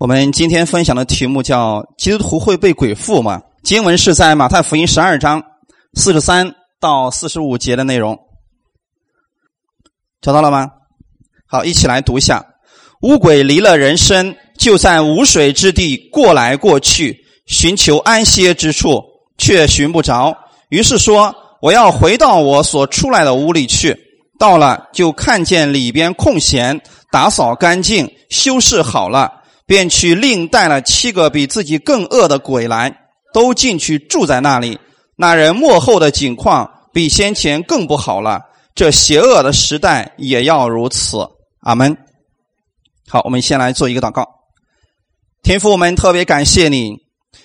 我们今天分享的题目叫“基督徒会被鬼附吗？”经文是在马太福音十二章四十三到四十五节的内容，找到了吗？好，一起来读一下：乌鬼离了人身，就在无水之地过来过去，寻求安歇之处，却寻不着。于是说：“我要回到我所出来的屋里去。”到了，就看见里边空闲，打扫干净，修饰好了。便去另带了七个比自己更恶的鬼来，都进去住在那里。那人幕后的景况比先前更不好了。这邪恶的时代也要如此。阿门。好，我们先来做一个祷告。天父，我们特别感谢你，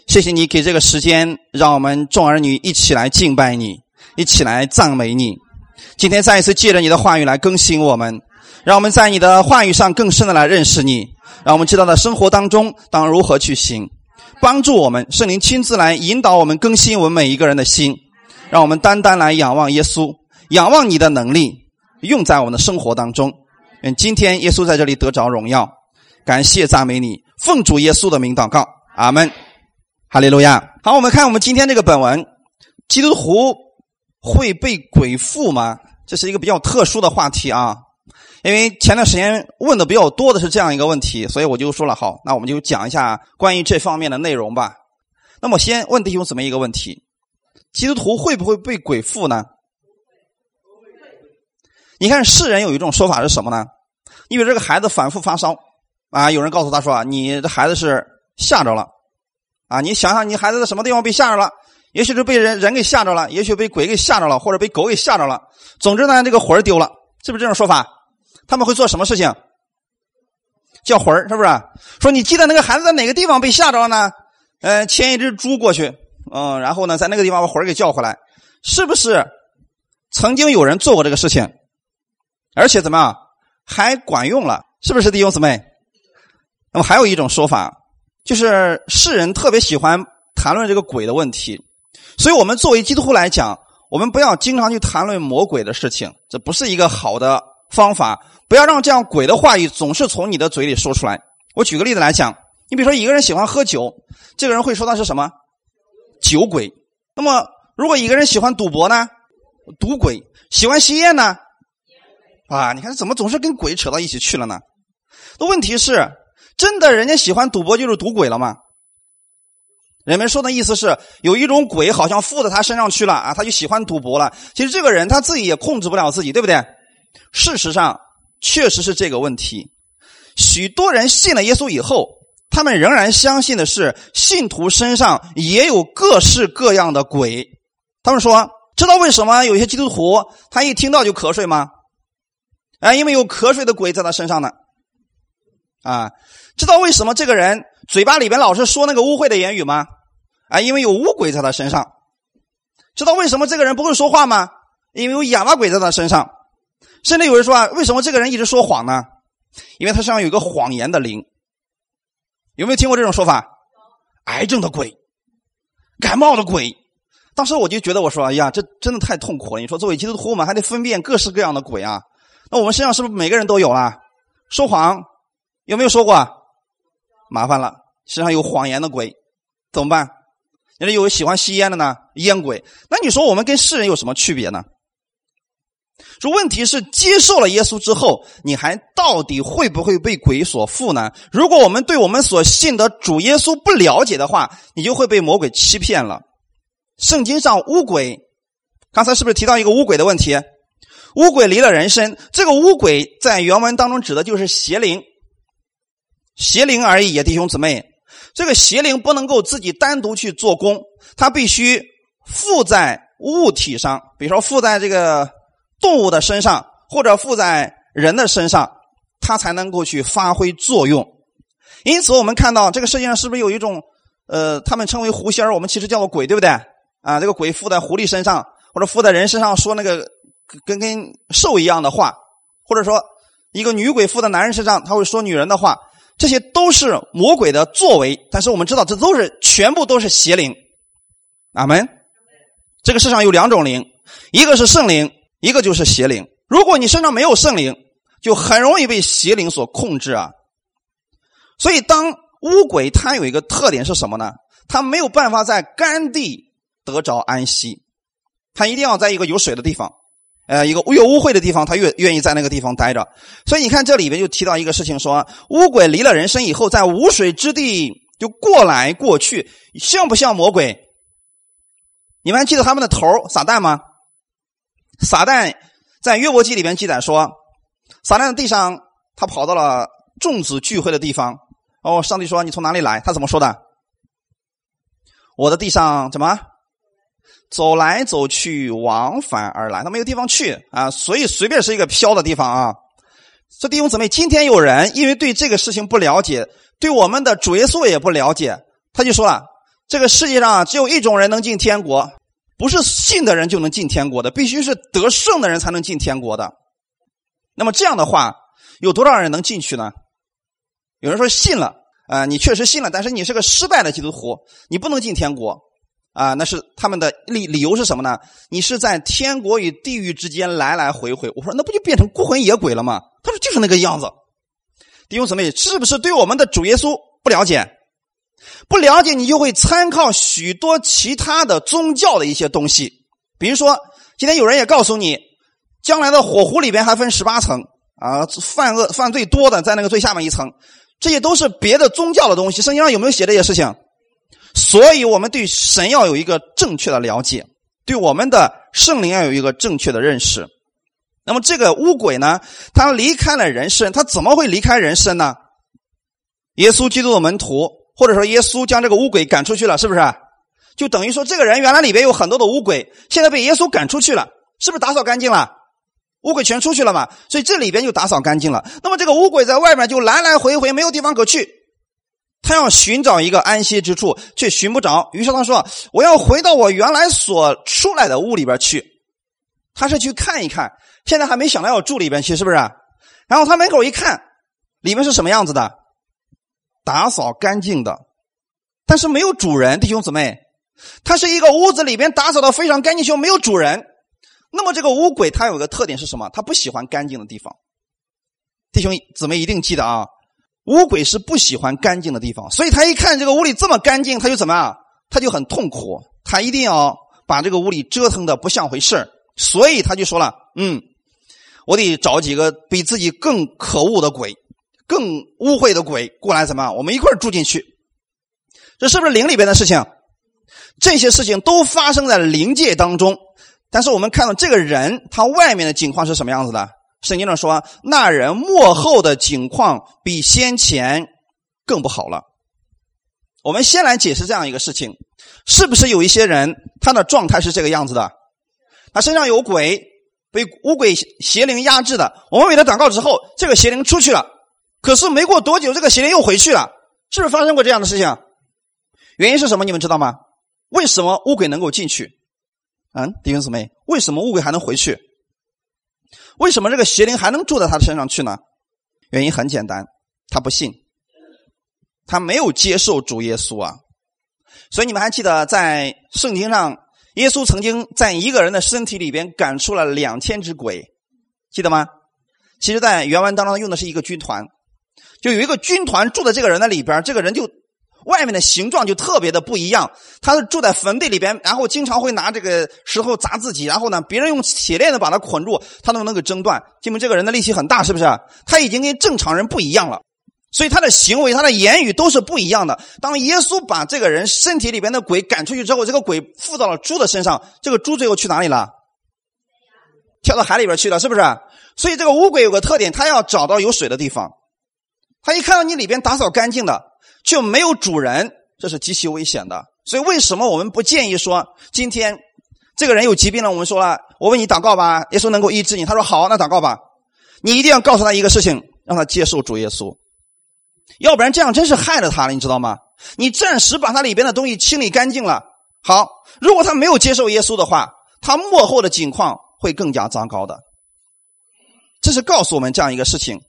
谢谢你给这个时间，让我们众儿女一起来敬拜你，一起来赞美你。今天再一次借着你的话语来更新我们，让我们在你的话语上更深的来认识你。让我们知道在生活当中当如何去行，帮助我们圣灵亲自来引导我们更新我们每一个人的心，让我们单单来仰望耶稣，仰望你的能力用在我们的生活当中。愿今天耶稣在这里得着荣耀，感谢赞美你，奉主耶稣的名祷告，阿门，哈利路亚。好，我们看我们今天这个本文，基督徒会被鬼附吗？这是一个比较特殊的话题啊。因为前段时间问的比较多的是这样一个问题，所以我就说了，好，那我们就讲一下关于这方面的内容吧。那么先问弟兄姊妹一个问题：基督徒会不会被鬼附呢？你看世人有一种说法是什么呢？因为这个孩子反复发烧啊，有人告诉他说啊，你的孩子是吓着了啊，你想想你孩子在什么地方被吓着了？也许是被人人给吓着了，也许被鬼给吓着了，或者被狗给吓着了。总之呢，这个魂丢了，是不是这种说法？他们会做什么事情？叫魂儿，是不是？说你记得那个孩子在哪个地方被吓着了呢？呃，牵一只猪过去，嗯，然后呢，在那个地方把魂儿给叫回来，是不是？曾经有人做过这个事情，而且怎么样，还管用了？是不是弟兄姊妹？那么还有一种说法，就是世人特别喜欢谈论这个鬼的问题，所以我们作为基督徒来讲，我们不要经常去谈论魔鬼的事情，这不是一个好的方法。不要让这样鬼的话语总是从你的嘴里说出来。我举个例子来讲，你比如说一个人喜欢喝酒，这个人会说他是什么酒鬼。那么如果一个人喜欢赌博呢，赌鬼；喜欢吸烟呢，啊，你看怎么总是跟鬼扯到一起去了呢？那问题是，真的人家喜欢赌博就是赌鬼了吗？人们说的意思是有一种鬼好像附在他身上去了啊，他就喜欢赌博了。其实这个人他自己也控制不了自己，对不对？事实上。确实是这个问题。许多人信了耶稣以后，他们仍然相信的是信徒身上也有各式各样的鬼。他们说：“知道为什么有些基督徒他一听到就瞌睡吗？”啊，因为有瞌睡的鬼在他身上呢。啊，知道为什么这个人嘴巴里边老是说那个污秽的言语吗？啊，因为有污鬼在他身上。知道为什么这个人不会说话吗？因为有哑巴鬼在他身上。甚至有人说啊，为什么这个人一直说谎呢？因为他身上有一个谎言的灵。有没有听过这种说法？癌症的鬼，感冒的鬼。当时我就觉得，我说，哎呀，这真的太痛苦了。你说，作为基督徒，我们还得分辨各式各样的鬼啊。那我们身上是不是每个人都有了？说谎有没有说过？麻烦了，身上有谎言的鬼，怎么办？人家有喜欢吸烟的呢，烟鬼。那你说我们跟世人有什么区别呢？说问题是接受了耶稣之后，你还到底会不会被鬼所附呢？如果我们对我们所信的主耶稣不了解的话，你就会被魔鬼欺骗了。圣经上乌鬼，刚才是不是提到一个乌鬼的问题？乌鬼离了人身，这个乌鬼在原文当中指的就是邪灵，邪灵而已，弟兄姊妹。这个邪灵不能够自己单独去做工，它必须附在物体上，比如说附在这个。动物的身上或者附在人的身上，它才能够去发挥作用。因此，我们看到这个世界上是不是有一种，呃，他们称为狐仙我们其实叫做鬼，对不对？啊，这个鬼附在狐狸身上或者附在人身上，说那个跟跟兽一样的话，或者说一个女鬼附在男人身上，他会说女人的话，这些都是魔鬼的作为。但是我们知道，这都是全部都是邪灵。阿门。这个世上有两种灵，一个是圣灵。一个就是邪灵，如果你身上没有圣灵，就很容易被邪灵所控制啊。所以，当乌鬼它有一个特点是什么呢？它没有办法在干地得着安息，它一定要在一个有水的地方，呃，一个越污秽的地方，它越愿意在那个地方待着。所以你看这里边就提到一个事情，说乌鬼离了人身以后，在无水之地就过来过去，像不像魔鬼？你们还记得他们的头撒旦吗？撒旦在约伯记里面记载说，撒旦的地上他跑到了众子聚会的地方。哦，上帝说你从哪里来？他怎么说的？我的地上怎么走来走去，往返而来，他没有地方去啊，所以随便是一个飘的地方啊。这弟兄姊妹，今天有人因为对这个事情不了解，对我们的主耶稣也不了解，他就说啊：这个世界上只有一种人能进天国，不是信的人就能进天国的，必须是得胜的人才能进天国的。那么这样的话，有多少人能进去呢？有人说信了，啊，你确实信了，但是你是个失败的基督徒，你不能进天国，啊，那是他们的理理由是什么呢？你是在天国与地狱之间来来回回。我说那不就变成孤魂野鬼了吗？他说就是那个样子。弟兄姊妹，是不是对我们的主耶稣不了解？不了解，你就会参考许多其他的宗教的一些东西，比如说，今天有人也告诉你，将来的火湖里边还分十八层啊，犯恶犯罪多的在那个最下面一层。这些都是别的宗教的东西，圣经上有没有写这些事情？所以我们对神要有一个正确的了解，对我们的圣灵要有一个正确的认识。那么这个乌鬼呢，他离开了人世，他怎么会离开人世呢？耶稣基督的门徒，或者说耶稣将这个乌鬼赶出去了，是不是？就等于说这个人原来里边有很多的乌鬼，现在被耶稣赶出去了，是不是打扫干净了？乌鬼全出去了嘛，所以这里边就打扫干净了。那么这个乌鬼在外面就来来回回，没有地方可去，他要寻找一个安息之处，却寻不着。于是他说：“我要回到我原来所出来的屋里边去。”他是去看一看，现在还没想到要住里边去，是不是？然后他门口一看，里面是什么样子的？打扫干净的，但是没有主人。弟兄姊妹，他是一个屋子里边打扫的非常干净，却没有主人。那么这个乌鬼它有个特点是什么？它不喜欢干净的地方。弟兄姊妹一定记得啊，乌鬼是不喜欢干净的地方，所以他一看这个屋里这么干净，他就怎么样？他就很痛苦，他一定要把这个屋里折腾的不像回事所以他就说了：“嗯，我得找几个比自己更可恶的鬼、更污秽的鬼过来，怎么样？我们一块住进去。”这是不是灵里边的事情？这些事情都发生在灵界当中。但是我们看到这个人，他外面的景况是什么样子的？圣经上说，那人幕后的景况比先前更不好了。我们先来解释这样一个事情：是不是有一些人他的状态是这个样子的？他身上有鬼，被乌鬼邪灵压制的。我们为他祷告之后，这个邪灵出去了。可是没过多久，这个邪灵又回去了。是不是发生过这样的事情？原因是什么？你们知道吗？为什么乌鬼能够进去？嗯，弟兄姊妹，为什么乌鬼还能回去？为什么这个邪灵还能住在他的身上去呢？原因很简单，他不信，他没有接受主耶稣啊。所以你们还记得在圣经上，耶稣曾经在一个人的身体里边赶出了两千只鬼，记得吗？其实，在原文当中用的是一个军团，就有一个军团住在这个人的里边，这个人就。外面的形状就特别的不一样，他是住在坟地里边，然后经常会拿这个石头砸自己，然后呢，别人用铁链子把他捆住，他都能给挣断。证明这个人的力气很大，是不是？他已经跟正常人不一样了，所以他的行为、他的言语都是不一样的。当耶稣把这个人身体里边的鬼赶出去之后，这个鬼附到了猪的身上，这个猪最后去哪里了？跳到海里边去了，是不是？所以这个乌鬼有个特点，他要找到有水的地方，他一看到你里边打扫干净的。就没有主人，这是极其危险的。所以为什么我们不建议说，今天这个人有疾病了，我们说了，我为你祷告吧，耶稣能够医治你。他说好，那祷告吧。你一定要告诉他一个事情，让他接受主耶稣，要不然这样真是害了他了，你知道吗？你暂时把他里边的东西清理干净了，好，如果他没有接受耶稣的话，他幕后的境况会更加糟糕的。这是告诉我们这样一个事情。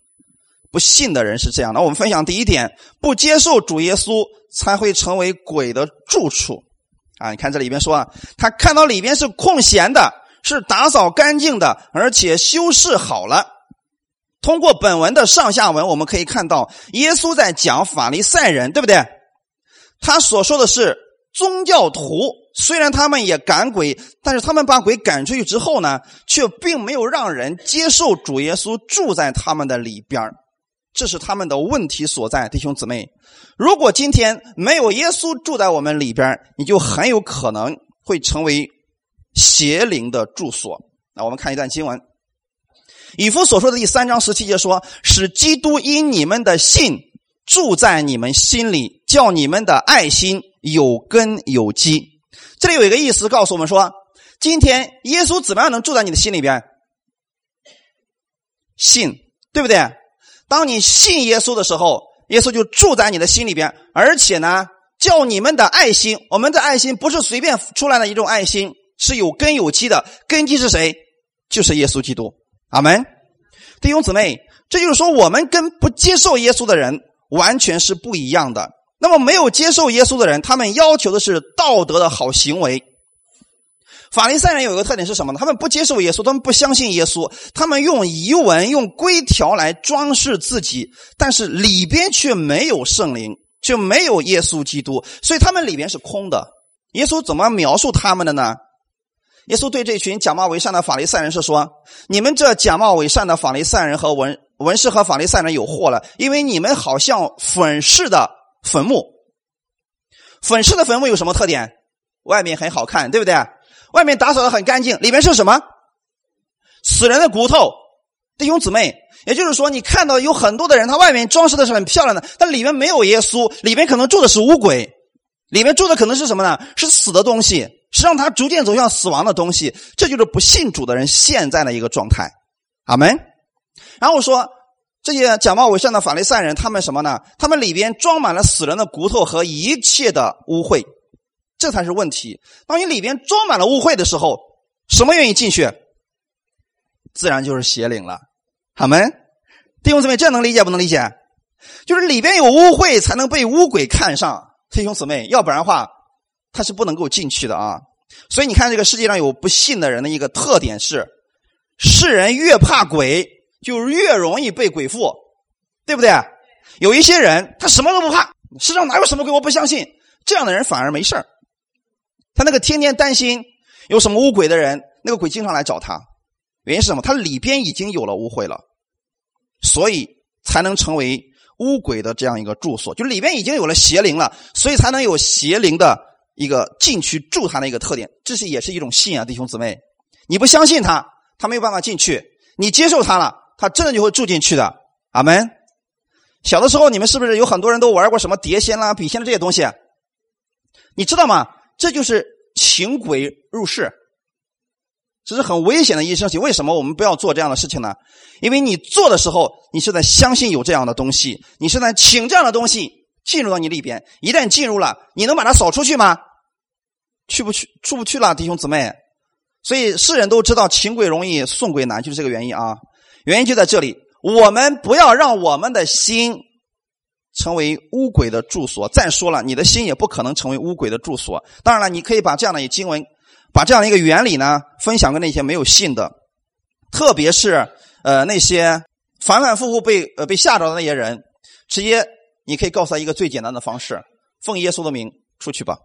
不信的人是这样的。我们分享第一点：不接受主耶稣，才会成为鬼的住处。啊，你看这里边说啊，他看到里边是空闲的，是打扫干净的，而且修饰好了。通过本文的上下文，我们可以看到，耶稣在讲法利赛人，对不对？他所说的是宗教徒，虽然他们也赶鬼，但是他们把鬼赶出去之后呢，却并没有让人接受主耶稣住在他们的里边这是他们的问题所在，弟兄姊妹。如果今天没有耶稣住在我们里边你就很有可能会成为邪灵的住所。那我们看一段经文。以弗所说的第三章十七节说：“使基督因你们的信住在你们心里，叫你们的爱心有根有基。”这里有一个意思告诉我们说：今天耶稣怎么样能住在你的心里边？信，对不对？当你信耶稣的时候，耶稣就住在你的心里边，而且呢，叫你们的爱心，我们的爱心不是随便出来的一种爱心，是有根有基的。根基是谁？就是耶稣基督。阿门，弟兄姊妹，这就是说，我们跟不接受耶稣的人完全是不一样的。那么，没有接受耶稣的人，他们要求的是道德的好行为。法利赛人有一个特点是什么呢？他们不接受耶稣，他们不相信耶稣，他们用遗文、用规条来装饰自己，但是里边却没有圣灵，就没有耶稣基督，所以他们里边是空的。耶稣怎么描述他们的呢？耶稣对这群假冒伪善的法利赛人是说：“你们这假冒伪善的法利赛人和文文士和法利赛人有祸了，因为你们好像粉饰的坟墓。粉饰的坟墓有什么特点？外面很好看，对不对？外面打扫的很干净，里面是什么？死人的骨头。弟兄姊妹，也就是说，你看到有很多的人，他外面装饰的是很漂亮的，但里面没有耶稣，里面可能住的是乌鬼，里面住的可能是什么呢？是死的东西。”是让他逐渐走向死亡的东西，这就是不信主的人现在的一个状态。阿门。然后说，这些假冒伪善的法利赛人，他们什么呢？他们里边装满了死人的骨头和一切的污秽，这才是问题。当你里边装满了污秽的时候，什么愿意进去？自然就是邪灵了。好门。弟兄姊妹，这能理解不能理解？就是里边有污秽，才能被污鬼看上。弟兄姊妹，要不然的话。他是不能够进去的啊，所以你看，这个世界上有不信的人的一个特点是，世人越怕鬼，就越容易被鬼附，对不对？有一些人他什么都不怕，世上哪有什么鬼，我不相信。这样的人反而没事他那个天天担心有什么污鬼的人，那个鬼经常来找他，原因是什么？他里边已经有了污秽了，所以才能成为污鬼的这样一个住所，就里边已经有了邪灵了，所以才能有邪灵的。一个进去住他的一个特点，这是也是一种信仰，弟兄姊妹，你不相信他，他没有办法进去；你接受他了，他真的就会住进去的。阿门。小的时候，你们是不是有很多人都玩过什么碟仙啦、笔仙的这些东西？你知道吗？这就是请鬼入室，这是很危险的一件事情。为什么我们不要做这样的事情呢？因为你做的时候，你是在相信有这样的东西，你是在请这样的东西。进入到你里边，一旦进入了，你能把它扫出去吗？去不去？出不去了，弟兄姊妹。所以世人都知道，请鬼容易送鬼难，就是这个原因啊。原因就在这里，我们不要让我们的心成为乌鬼的住所。再说了，你的心也不可能成为乌鬼的住所。当然了，你可以把这样的一经文，把这样的一个原理呢，分享给那些没有信的，特别是呃那些反反复复被呃被吓着的那些人，直接。你可以告诉他一个最简单的方式：奉耶稣的名出去吧。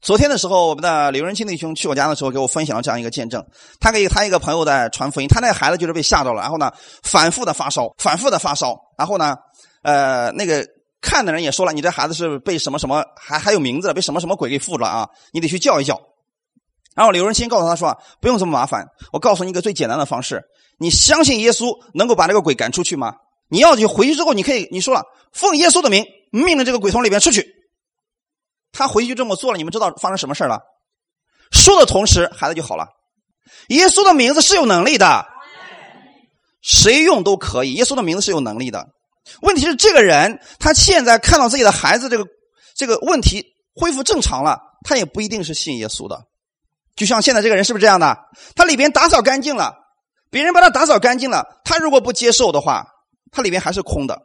昨天的时候，我们的刘仁清弟兄去我家的时候，给我分享了这样一个见证。他给他一个朋友在传福音，他那个孩子就是被吓到了，然后呢，反复的发烧，反复的发烧，然后呢，呃，那个看的人也说了，你这孩子是被什么什么，还还有名字，被什么什么鬼给附了啊？你得去叫一叫。然后刘仁清告诉他说：“不用这么麻烦，我告诉你一个最简单的方式，你相信耶稣能够把这个鬼赶出去吗？你要去回去之后，你可以你说了。”奉耶稣的名，命令这个鬼从里边出去。他回去这么做了，你们知道发生什么事了？说的同时，孩子就好了。耶稣的名字是有能力的，谁用都可以。耶稣的名字是有能力的。问题是，这个人他现在看到自己的孩子这个这个问题恢复正常了，他也不一定是信耶稣的。就像现在这个人是不是这样的？他里边打扫干净了，别人把他打扫干净了，他如果不接受的话，他里边还是空的。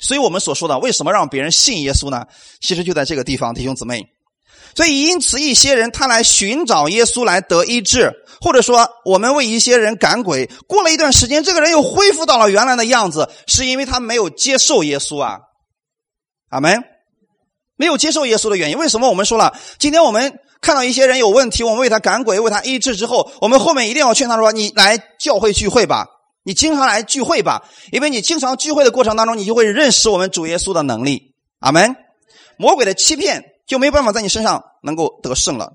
所以我们所说的，为什么让别人信耶稣呢？其实就在这个地方，弟兄姊妹。所以因此一些人他来寻找耶稣来得医治，或者说我们为一些人赶鬼，过了一段时间，这个人又恢复到了原来的样子，是因为他没有接受耶稣啊。阿门。没有接受耶稣的原因，为什么我们说了？今天我们看到一些人有问题，我们为他赶鬼，为他医治之后，我们后面一定要劝他说：“你来教会聚会吧，你经常来聚会吧，因为你经常聚会的过程当中，你就会认识我们主耶稣的能力。”阿门。魔鬼的欺骗就没办法在你身上能够得胜了。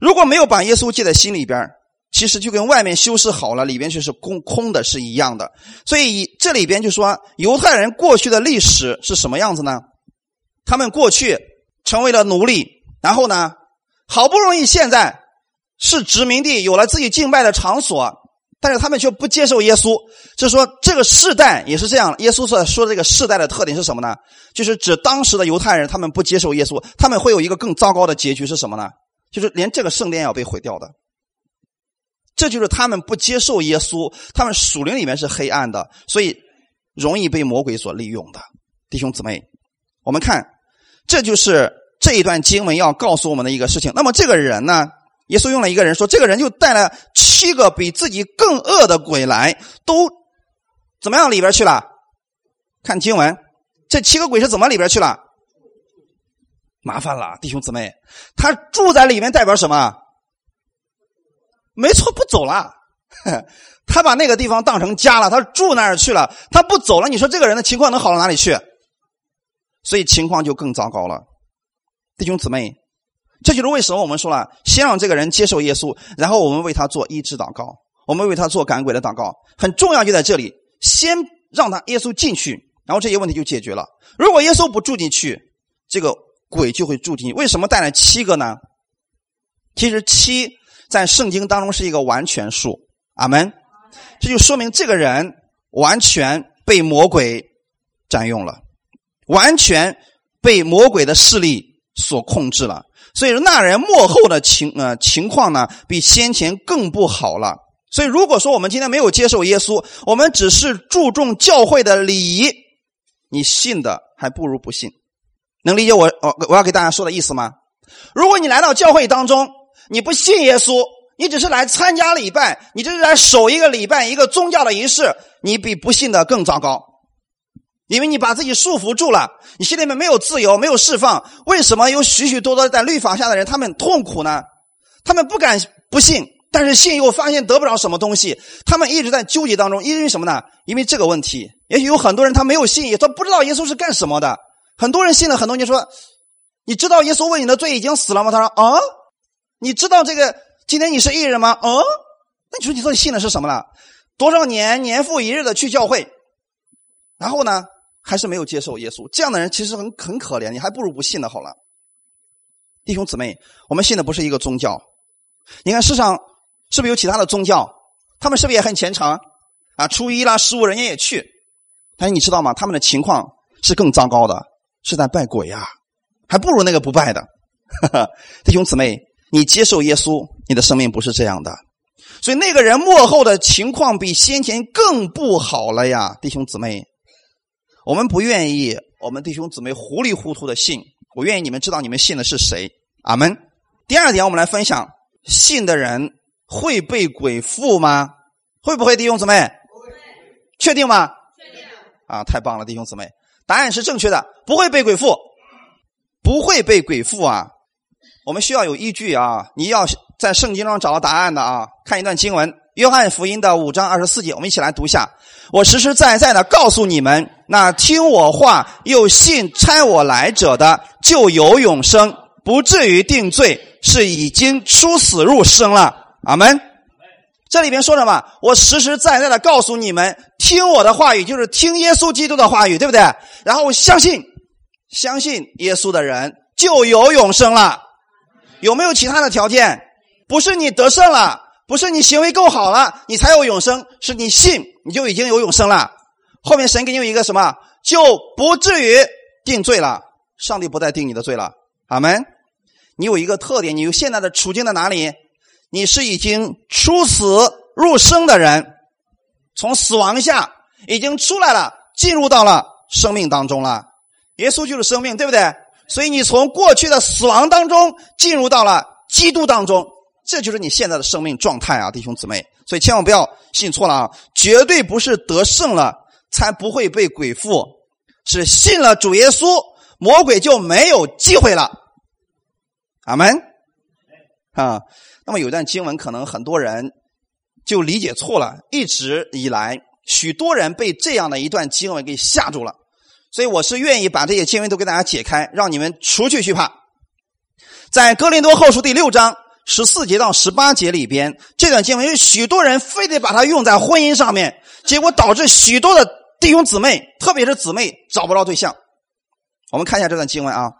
如果没有把耶稣记在心里边，其实就跟外面修饰好了，里边却是空空的，是一样的。所以这里边就说犹太人过去的历史是什么样子呢？他们过去成为了奴隶，然后呢，好不容易现在是殖民地，有了自己敬拜的场所，但是他们却不接受耶稣。就说，这个世代也是这样。耶稣所说这个世代的特点是什么呢？就是指当时的犹太人，他们不接受耶稣，他们会有一个更糟糕的结局是什么呢？就是连这个圣殿要被毁掉的。这就是他们不接受耶稣，他们属灵里面是黑暗的，所以容易被魔鬼所利用的。弟兄姊妹，我们看。这就是这一段经文要告诉我们的一个事情。那么这个人呢？耶稣用了一个人说，这个人就带了七个比自己更恶的鬼来，都怎么样里边去了？看经文，这七个鬼是怎么里边去了？麻烦了，弟兄姊妹，他住在里面代表什么？没错，不走了。他把那个地方当成家了，他住那儿去了，他不走了。你说这个人的情况能好到哪里去？所以情况就更糟糕了，弟兄姊妹，这就是为什么我们说了，先让这个人接受耶稣，然后我们为他做医治祷告，我们为他做赶鬼的祷告，很重要就在这里，先让他耶稣进去，然后这些问题就解决了。如果耶稣不住进去，这个鬼就会住进去。为什么带来七个呢？其实七在圣经当中是一个完全数，阿门。这就说明这个人完全被魔鬼占用了。完全被魔鬼的势力所控制了，所以说那人幕后的情呃情况呢，比先前更不好了。所以如果说我们今天没有接受耶稣，我们只是注重教会的礼仪，你信的还不如不信。能理解我我我要给大家说的意思吗？如果你来到教会当中，你不信耶稣，你只是来参加礼拜，你只是来守一个礼拜一个宗教的仪式，你比不信的更糟糕。因为你把自己束缚住了，你心里面没有自由，没有释放。为什么有许许多多在律法下的人，他们痛苦呢？他们不敢不信，但是信又发现得不着什么东西，他们一直在纠结当中。因为什么呢？因为这个问题。也许有很多人他没有信，他不知道耶稣是干什么的。很多人信了很多年，说：“你知道耶稣为你的罪已经死了吗？”他说：“啊，你知道这个今天你是艺人吗？”啊，那你说你到底信的是什么了？多少年年复一日的去教会，然后呢？还是没有接受耶稣，这样的人其实很很可怜，你还不如不信的好了。弟兄姊妹，我们信的不是一个宗教。你看世上是不是有其他的宗教？他们是不是也很虔诚啊？初一啦，十五人家也去，但是你知道吗？他们的情况是更糟糕的，是在拜鬼呀，还不如那个不拜的。弟兄姊妹，你接受耶稣，你的生命不是这样的。所以那个人幕后的情况比先前更不好了呀，弟兄姊妹。我们不愿意，我们弟兄姊妹糊里糊涂的信。我愿意你们知道你们信的是谁。阿门。第二点，我们来分享：信的人会被鬼附吗？会不会，弟兄姊妹？不会。确定吗？确定。啊，太棒了，弟兄姊妹，答案是正确的，不会被鬼附，不会被鬼附啊。我们需要有依据啊，你要在圣经中找到答案的啊。看一段经文，《约翰福音》的五章二十四节，我们一起来读一下。我实实在在的告诉你们，那听我话又信差我来者的，就有永生，不至于定罪，是已经出死入生了。阿门。这里边说什么？我实实在在的告诉你们，听我的话语就是听耶稣基督的话语，对不对？然后相信，相信耶稣的人就有永生了。有没有其他的条件？不是你得胜了。不是你行为够好了，你才有永生，是你信你就已经有永生了。后面神给你有一个什么，就不至于定罪了。上帝不再定你的罪了。阿门。你有一个特点，你有现在的处境在哪里？你是已经出死入生的人，从死亡下已经出来了，进入到了生命当中了。耶稣就是生命，对不对？所以你从过去的死亡当中进入到了基督当中，这就是你现在的生命状态啊，弟兄姊妹。所以千万不要信错了啊，绝对不是得胜了才不会被鬼附，是信了主耶稣，魔鬼就没有机会了。阿门。啊，那么有段经文可能很多人就理解错了，一直以来许多人被这样的一段经文给吓住了。所以我是愿意把这些经文都给大家解开，让你们除去惧怕。在哥林多后书第六章十四节到十八节里边，这段经文有许多人非得把它用在婚姻上面，结果导致许多的弟兄姊妹，特别是姊妹找不着对象。我们看一下这段经文啊。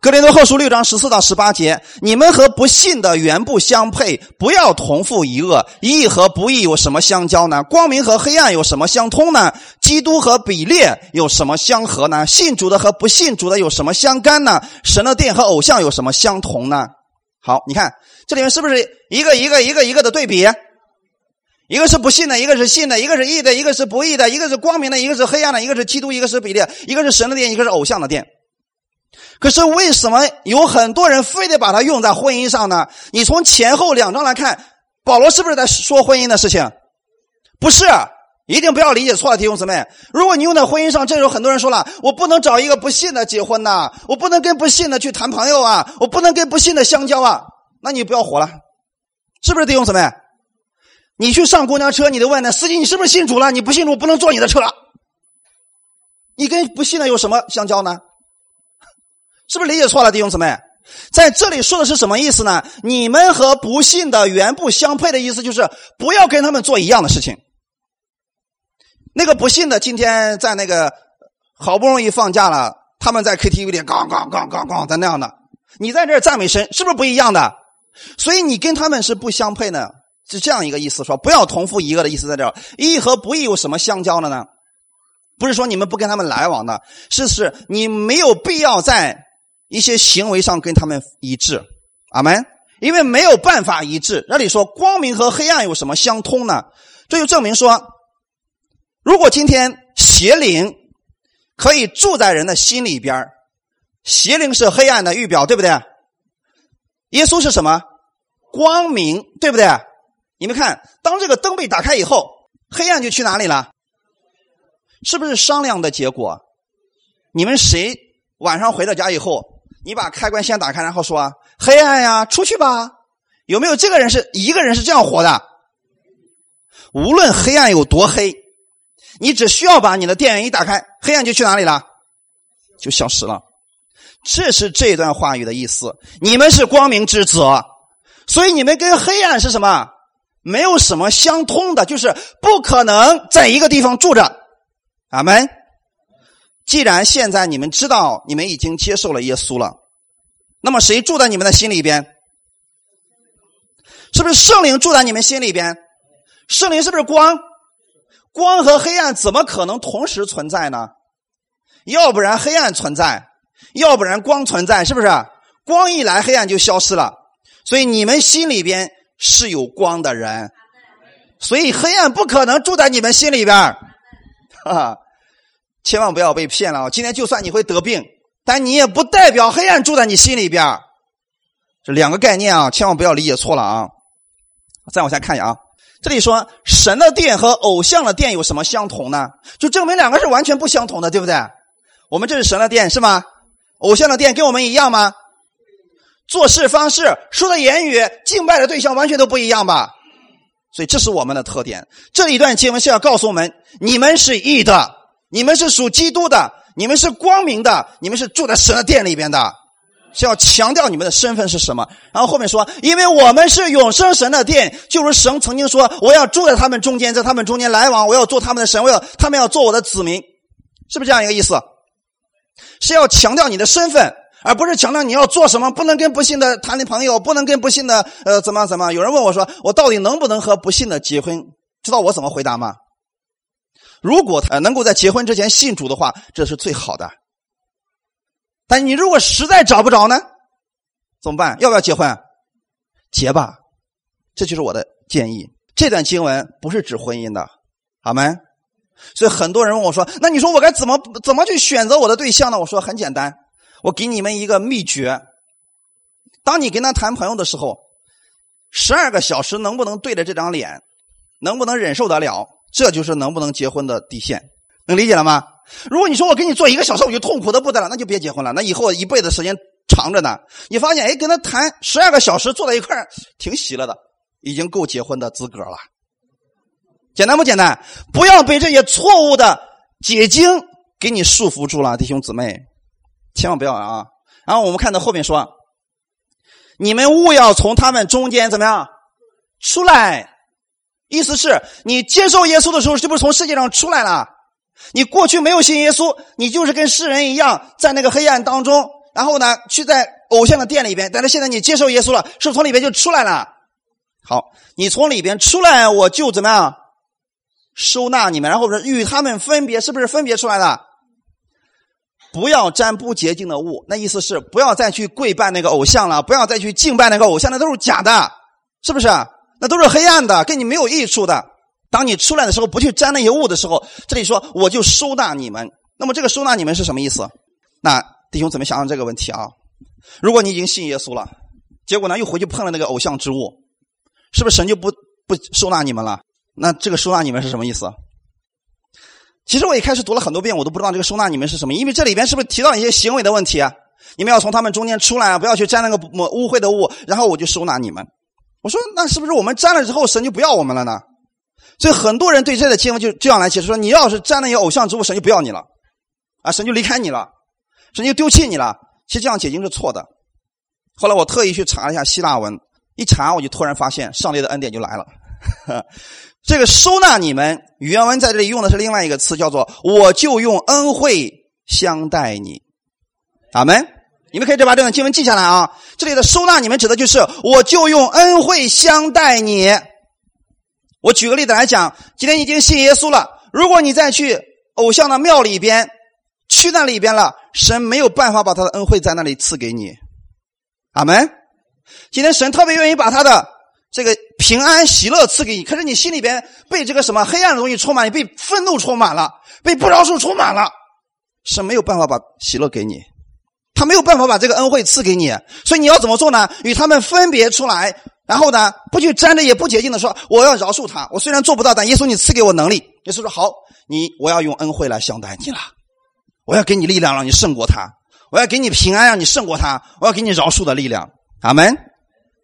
格林多后书六章十四到十八节，你们和不信的原不相配，不要同父一恶。义和不义有什么相交呢？光明和黑暗有什么相通呢？基督和比列有什么相合呢？信主的和不信主的有什么相干呢？神的殿和偶像有什么相同呢？好，你看这里面是不是一个一个一个一个的对比？一个是不信的，一个是信的；一个是义的，一个是不义的；一个是光明的，一个是黑暗的；一个是基督，一个是比列；一个是神的殿，一个是偶像的殿。可是为什么有很多人非得把它用在婚姻上呢？你从前后两章来看，保罗是不是在说婚姻的事情？不是，一定不要理解错了，弟兄姊妹。如果你用在婚姻上，这时候很多人说了：“我不能找一个不信的结婚呐，我不能跟不信的去谈朋友啊，我不能跟不信的相交啊。”那你不要活了，是不是弟兄姊妹？你去上公交车，你得问那司机：“你是不是信主了？”你不信主，我不能坐你的车。你跟不信的有什么相交呢？是不是理解错了，弟兄姊妹？在这里说的是什么意思呢？你们和不信的原不相配的意思，就是不要跟他们做一样的事情。那个不信的今天在那个好不容易放假了，他们在 KTV 里咣咣咣咣咣在那样的，你在这赞美神，是不是不一样的？所以你跟他们是不相配呢，是这样一个意思。说不要同父一个的意思，在这义和不义有什么相交的呢？不是说你们不跟他们来往的，是是你没有必要在。一些行为上跟他们一致，阿门。因为没有办法一致。那你说光明和黑暗有什么相通呢？这就证明说，如果今天邪灵可以住在人的心里边邪灵是黑暗的预表，对不对？耶稣是什么？光明，对不对？你们看，当这个灯被打开以后，黑暗就去哪里了？是不是商量的结果？你们谁晚上回到家以后？你把开关先打开，然后说：“黑暗呀，出去吧。”有没有这个人是一个人是这样活的？无论黑暗有多黑，你只需要把你的电源一打开，黑暗就去哪里了？就消失了。这是这段话语的意思。你们是光明之子，所以你们跟黑暗是什么？没有什么相通的，就是不可能在一个地方住着。阿门。既然现在你们知道你们已经接受了耶稣了，那么谁住在你们的心里边？是不是圣灵住在你们心里边？圣灵是不是光？光和黑暗怎么可能同时存在呢？要不然黑暗存在，要不然光存在，是不是？光一来，黑暗就消失了。所以你们心里边是有光的人，所以黑暗不可能住在你们心里边哈哈。千万不要被骗了！今天就算你会得病，但你也不代表黑暗住在你心里边这两个概念啊，千万不要理解错了啊！再往下看一下啊，这里说神的殿和偶像的殿有什么相同呢？就证明两个是完全不相同的，对不对？我们这是神的殿是吗？偶像的殿跟我们一样吗？做事方式、说的言语、敬拜的对象完全都不一样吧？所以这是我们的特点。这一段经文是要告诉我们：你们是义的。你们是属基督的，你们是光明的，你们是住在神的殿里边的，是要强调你们的身份是什么。然后后面说，因为我们是永生神的殿，就是神曾经说，我要住在他们中间，在他们中间来往，我要做他们的神，我要他们要做我的子民，是不是这样一个意思？是要强调你的身份，而不是强调你要做什么，不能跟不信的谈的朋友，不能跟不信的呃怎么怎么。有人问我说，我到底能不能和不信的结婚？知道我怎么回答吗？如果他能够在结婚之前信主的话，这是最好的。但你如果实在找不着呢，怎么办？要不要结婚？结吧，这就是我的建议。这段经文不是指婚姻的，好吗？所以很多人问我说：“那你说我该怎么怎么去选择我的对象呢？”我说很简单，我给你们一个秘诀：当你跟他谈朋友的时候，十二个小时能不能对着这张脸，能不能忍受得了，这就是能不能结婚的底线。能理解了吗？如果你说我跟你做一个小时我就痛苦的不得了，那就别结婚了。那以后一辈子时间长着呢。你发现哎，跟他谈十二个小时坐在一块儿挺喜乐的，已经够结婚的资格了。简单不简单？不要被这些错误的解经给你束缚住了，弟兄姊妹，千万不要啊！然后我们看到后面说，你们勿要从他们中间怎么样出来，意思是你接受耶稣的时候，是不是从世界上出来了？你过去没有信耶稣，你就是跟世人一样，在那个黑暗当中，然后呢，去在偶像的店里边。但是现在你接受耶稣了，是不是从里边就出来了？好，你从里边出来，我就怎么样？收纳你们，然后与他们分别，是不是分别出来的？不要沾不洁净的物，那意思是不要再去跪拜那个偶像了，不要再去敬拜那个偶像，那都是假的，是不是？那都是黑暗的，跟你没有益处的。当你出来的时候，不去沾那些物的时候，这里说我就收纳你们。那么这个收纳你们是什么意思？那弟兄怎么想想这个问题啊？如果你已经信耶稣了，结果呢又回去碰了那个偶像之物，是不是神就不不收纳你们了？那这个收纳你们是什么意思？其实我一开始读了很多遍，我都不知道这个收纳你们是什么，因为这里边是不是提到一些行为的问题啊？你们要从他们中间出来啊，不要去沾那个污秽的物，然后我就收纳你们。我说那是不是我们沾了之后，神就不要我们了呢？所以很多人对这个经文就这样来解释说：你要是沾了些偶像之物，神就不要你了，啊，神就离开你了，神就丢弃你了。其实这样解经是错的。后来我特意去查了一下希腊文，一查我就突然发现上帝的恩典就来了。这个收纳你们原文在这里用的是另外一个词，叫做“我就用恩惠相待你”。阿门！你们可以再把这段经文记下来啊。这里的收纳你们指的就是“我就用恩惠相待你”。我举个例子来讲，今天已经信耶稣了，如果你再去偶像的庙里边，去那里边了，神没有办法把他的恩惠在那里赐给你。阿门！今天神特别愿意把他的。这个平安喜乐赐给你，可是你心里边被这个什么黑暗的东西充满，你被愤怒充满了，被不饶恕充满了，是没有办法把喜乐给你，他没有办法把这个恩惠赐给你，所以你要怎么做呢？与他们分别出来，然后呢，不去沾着也不洁净的说，我要饶恕他。我虽然做不到，但耶稣你赐给我能力。耶稣说好，你我要用恩惠来相待你了，我要给你力量让你胜过他，我要给你平安让你胜过他，我要给你饶恕的力量。阿门。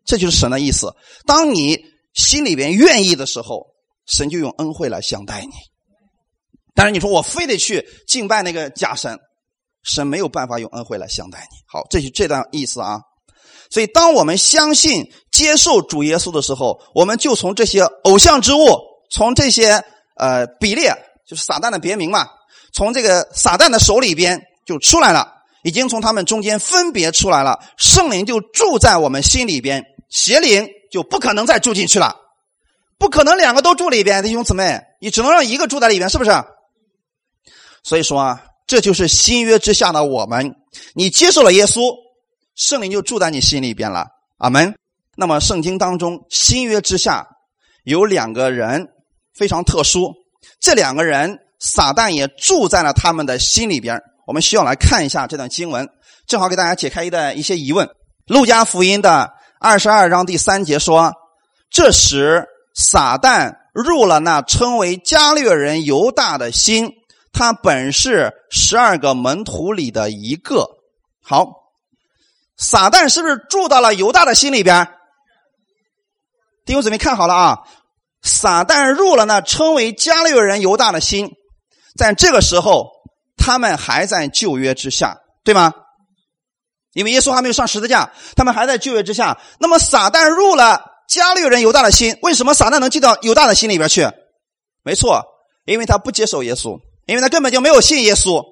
这就是神的意思。当你心里边愿意的时候，神就用恩惠来相待你。但是你说我非得去敬拜那个假神，神没有办法用恩惠来相待你。好，这是这段意思啊。所以，当我们相信、接受主耶稣的时候，我们就从这些偶像之物，从这些呃比列，就是撒旦的别名嘛，从这个撒旦的手里边就出来了，已经从他们中间分别出来了，圣灵就住在我们心里边。邪灵就不可能再住进去了，不可能两个都住里边，弟兄姊妹，你只能让一个住在里边，是不是？所以说啊，这就是新约之下的我们，你接受了耶稣，圣灵就住在你心里边了。阿门。那么圣经当中，新约之下有两个人非常特殊，这两个人撒旦也住在了他们的心里边。我们需要来看一下这段经文，正好给大家解开一段一些疑问。路加福音的。二十二章第三节说：“这时撒旦入了那称为加略人犹大的心，他本是十二个门徒里的一个。好，撒旦是不是住到了犹大的心里边？弟兄姊妹看好了啊！撒旦入了那称为加略人犹大的心，在这个时候，他们还在旧约之下，对吗？”因为耶稣还没有上十字架，他们还在旧约之下。那么撒旦入了加利人犹大的心，为什么撒旦能进到犹大的心里边去？没错，因为他不接受耶稣，因为他根本就没有信耶稣，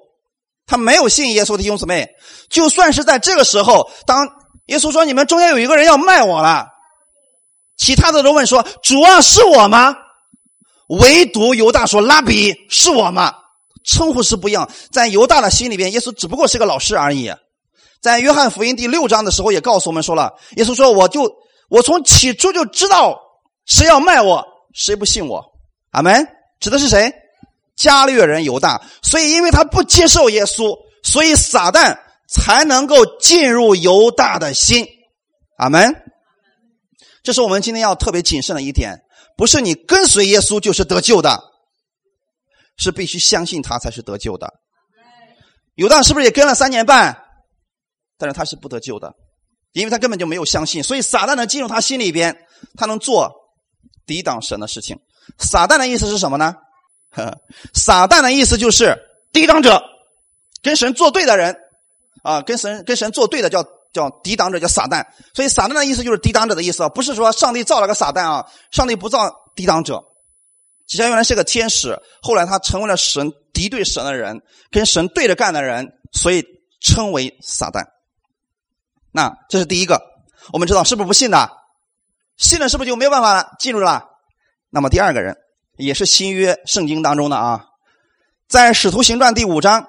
他没有信耶稣的弟兄姊妹。就算是在这个时候，当耶稣说你们中间有一个人要卖我了，其他的都问说主啊是我吗？唯独犹大说拉比是我吗？称呼是不一样，在犹大的心里边，耶稣只不过是个老师而已。在约翰福音第六章的时候，也告诉我们说了，耶稣说：“我就我从起初就知道谁要卖我，谁不信我。”阿门。指的是谁？加略人犹大。所以，因为他不接受耶稣，所以撒旦才能够进入犹大的心。阿门。这是我们今天要特别谨慎的一点，不是你跟随耶稣就是得救的，是必须相信他才是得救的。犹大是不是也跟了三年半？但是他是不得救的，因为他根本就没有相信，所以撒旦能进入他心里边，他能做抵挡神的事情。撒旦的意思是什么呢？撒旦的意思就是抵挡者，跟神作对的人啊，跟神跟神作对的叫叫抵挡者，叫撒旦。所以撒旦的意思就是抵挡者的意思啊，不是说上帝造了个撒旦啊，上帝不造抵挡者。其实原来是个天使，后来他成为了神敌对神的人，跟神对着干的人，所以称为撒旦。那这是第一个，我们知道是不是不信的？信了是不是就没有办法了进入了？那么第二个人也是新约圣经当中的啊，在使徒行传第五章，